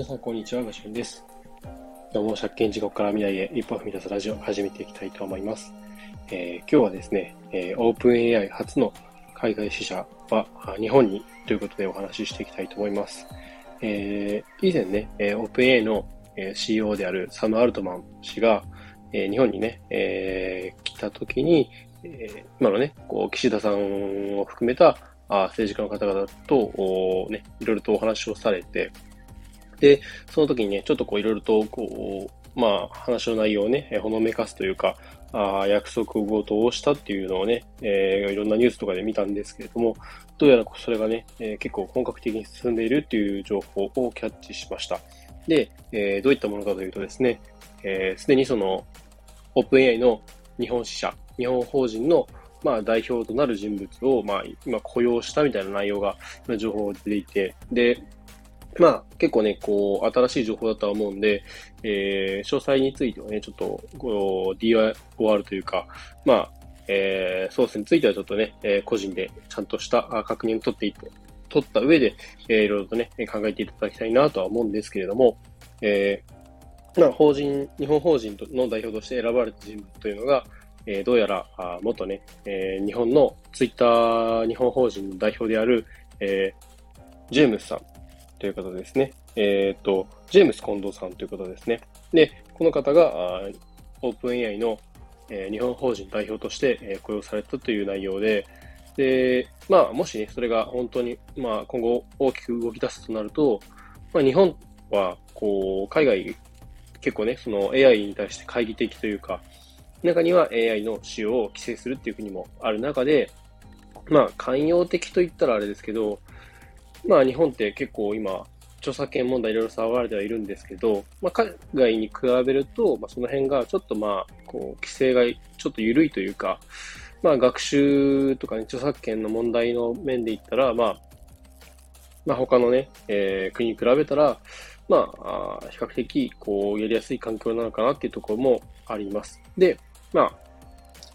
皆さん、こんにちは。ガシュンです。どうも、借金地獄から未来へ一歩踏み出すラジオを始めていきたいと思います。えー、今日はですね、えー、オープン AI 初の海外支社は日本にということでお話ししていきたいと思います。えー、以前ね、えー、オープン AI の、えー、CEO であるサム・アルトマン氏が、えー、日本にね、えー、来た時に、えー、今のね、こう、岸田さんを含めたあ政治家の方々と、ね、いろいろとお話をされて、で、その時にね、ちょっとこういろいろと、こう、まあ、話の内容をね、ほのめかすというか、あ約束事をしたっていうのをね、えー、いろんなニュースとかで見たんですけれども、どうやらそれがね、えー、結構本格的に進んでいるっていう情報をキャッチしました。で、えー、どういったものかというとですね、す、えー、で、にその、オープン AI の日本支社、日本法人のまあ、代表となる人物を、まあ、今雇用したみたいな内容が、情報が出ていて、で、まあ、結構ね、こう、新しい情報だとは思うんで、えー、詳細についてはね、ちょっと、こう、DIOR というか、まあ、えー、ソースについてはちょっとね、えー、個人でちゃんとした確認を取っていって、取った上で、えー、いろいろとね、考えていただきたいなとは思うんですけれども、えー、まあ、法人、日本法人の代表として選ばれた人物というのが、えー、どうやら、あ元ね、えー、日本のツイッター日本法人の代表である、えー、ジェームスさん。という方ですね。えっ、ー、と、ジェームス近藤さんという方ですね。で、この方が、オープン AI の、えー、日本法人代表として、えー、雇用されたという内容で、で、まあ、もしね、それが本当に、まあ、今後大きく動き出すとなると、まあ、日本は、こう、海外、結構ね、その AI に対して懐疑的というか、中には AI の使用を規制するっていう国もある中で、まあ、寛容的と言ったらあれですけど、まあ、日本って結構今、著作権問題いろいろ騒がれてはいるんですけど、まあ、海外に比べると、まあ、その辺がちょっとまあ、こう、規制がちょっと緩いというか、まあ、学習とかね、著作権の問題の面で言ったら、まあ、まあ、他のね、えー、国に比べたら、まあ、比較的、こう、やりやすい環境なのかなっていうところもあります。で、まあ、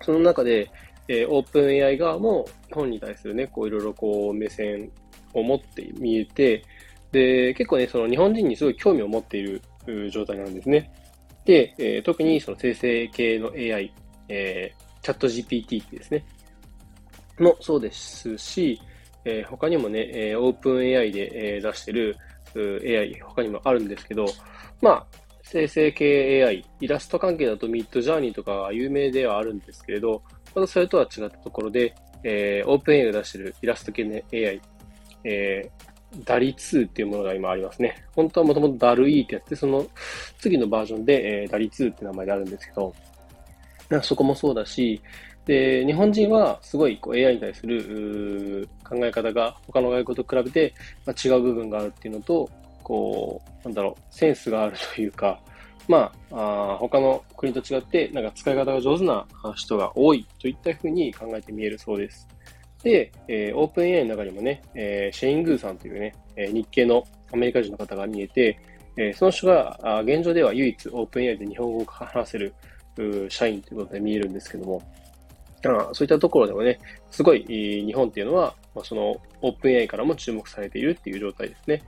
その中で、えー、オープン AI 側も日本に対するね、こういろいろこう目線を持って見えて、で、結構ね、その日本人にすごい興味を持っている状態なんですね。で、えー、特にその生成系の AI、えー、チャット GPT ですね。もそうですし、えー、他にもね、えー、オープン AI で、えー、出してる AI、他にもあるんですけど、まあ、生成系 AI、イラスト関係だとミッドジャーニーとか有名ではあるんですけれど、またそれとは違ったところで、えー、オープン AI が出してるイラスト系の AI、えー、ダリ2っていうものが今ありますね。本当はもともとダル E ってやって、その次のバージョンで、えー、ダリ2って名前であるんですけど、そこもそうだし、で、日本人はすごいこう AI に対する考え方が他の外国と比べて、まあ、違う部分があるっていうのと、こう、なんだろう、センスがあるというか、まあ、あ他の国と違って、なんか使い方が上手な人が多いといったふうに考えて見えるそうです。で、えー、オープン AI の中にもね、えー、シェイン・グーさんというね、えー、日系のアメリカ人の方が見えて、えー、その人があ現状では唯一オープン AI で日本語を話せる社員ということで見えるんですけども、あそういったところでもね、すごい日本っていうのは、まあ、そのオープン AI からも注目されているっていう状態ですね。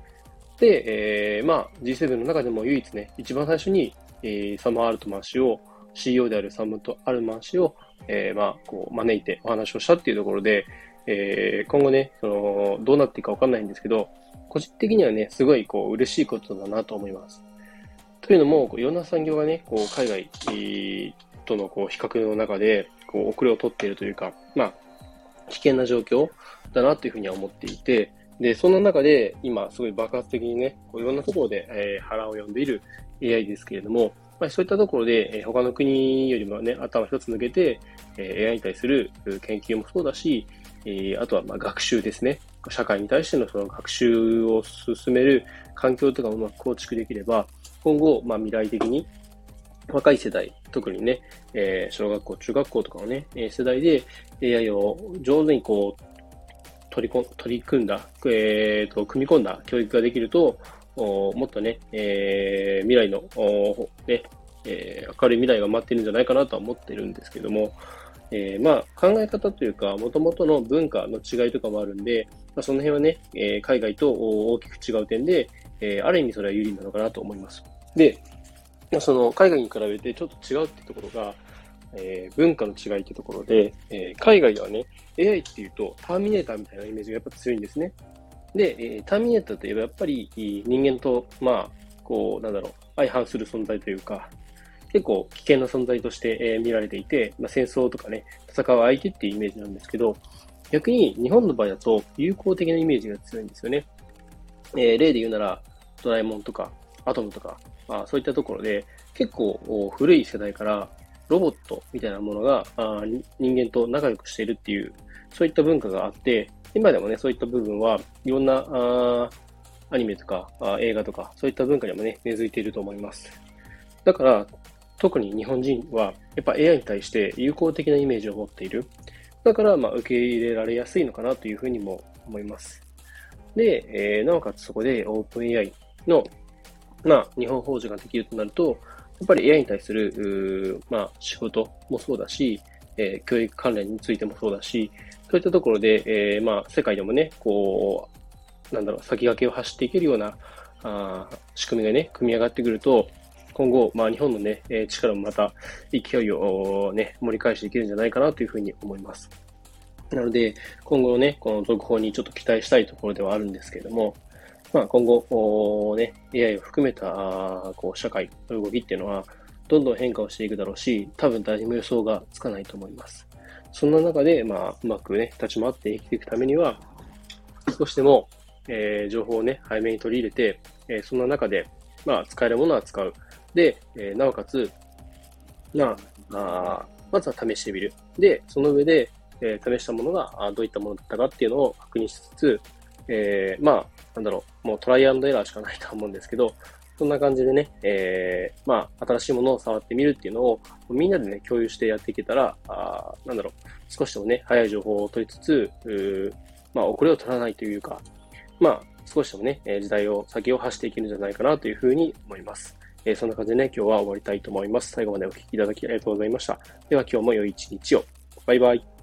で、えー、まあ、G7 の中でも唯一ね、一番最初に、えー、サム・アルトマン氏を、CEO であるサムとアルマン氏を、えー、まあ、こう、招いてお話をしたっていうところで、えー、今後ね、その、どうなっていくかわかんないんですけど、個人的にはね、すごい、こう、嬉しいことだなと思います。というのも、いろんな産業がね、こう、海外、とのこう比較の中で、こう、遅れを取っているというか、まあ、危険な状況だなというふうには思っていて、で、その中で今すごい爆発的にね、こういろんなところで、えー、腹を読んでいる AI ですけれども、まあ、そういったところで、え、他の国よりもね、頭一つ抜けて、えー、AI に対する研究もそうだし、え、あとはまあ学習ですね。社会に対してのその学習を進める環境とかをうまく構築できれば、今後、まあ、未来的に若い世代、特にね、え、小学校、中学校とかのね、世代で AI を上手にこう取りこ取り組んだ、えーと、組み込んだ教育ができると、もっとね、えー、未来の、ねえー、明るい未来が待ってるんじゃないかなとは思ってるんですけども、えー、まあ、考え方というか、もともとの文化の違いとかもあるんで、まあ、その辺はね、えー、海外と大きく違う点で、えー、ある意味それは有利なのかなと思います。で、その海外に比べてちょっと違うってところが、えー、文化の違いってところで、えー、海外ではね、AI っていうとターミネーターみたいなイメージがやっぱ強いんですね。で、えー、ターミネーターといえばやっぱり人間と、まあ、こう、なんだろう、相反する存在というか、結構危険な存在として、えー、見られていて、まあ、戦争とかね、戦う相手っていうイメージなんですけど、逆に日本の場合だと友好的なイメージが強いんですよね。えー、例で言うなら、ドラえもんとか、アトムとか、まあ、そういったところで、結構古い世代からロボットみたいなものがあ人間と仲良くしているっていう、そういった文化があって、今でもね、そういった部分はいろんなあアニメとかあ映画とか、そういった文化にもね、根付いていると思います。だから、特に日本人は、やっぱ AI に対して友好的なイメージを持っている。だから、まあ、受け入れられやすいのかなというふうにも思います。で、えー、なおかつそこで OpenAI の、まあ、日本法人ができるとなると、やっぱり AI に対する、まあ、仕事もそうだし、えー、教育関連についてもそうだし、そういったところで、えー、まあ、世界でもね、こう、なんだろう、先駆けを走っていけるような、あ仕組みがね、組み上がってくると、今後、まあ、日本のね、え力もまた勢いをね、盛り返していけるんじゃないかなというふうに思います。なので、今後のね、この続報にちょっと期待したいところではあるんですけれども、まあ、今後、ね、AI を含めたこう社会の動きっていうのは、どんどん変化をしていくだろうし、多分誰にも予想がつかないと思います。そんな中で、まあ、うまくね、立ち回って生きていくためには、少しでも、えー、情報をね、早めに取り入れて、えー、そんな中で、まあ、使えるものは使う。で、えー、なおかつ、まあ、あまずは試してみる。で、その上で、えー、試したものがあどういったものだったかっていうのを確認しつつ、えー、まあ、なんだろう、もうトライアンドエラーしかないと思うんですけど、そんな感じでね、えー、まあ、新しいものを触ってみるっていうのを、みんなでね、共有してやっていけたら、あなんだろう、少しでもね、早い情報を取りつつ、まあ、遅れを取らないというか、まあ、少しでもね、時代を先を走っていけるんじゃないかなというふうに思います。えー、そんな感じでね、今日は終わりたいと思います。最後までお聴きいただきありがとうございました。では今日も良い一日を。バイバイ。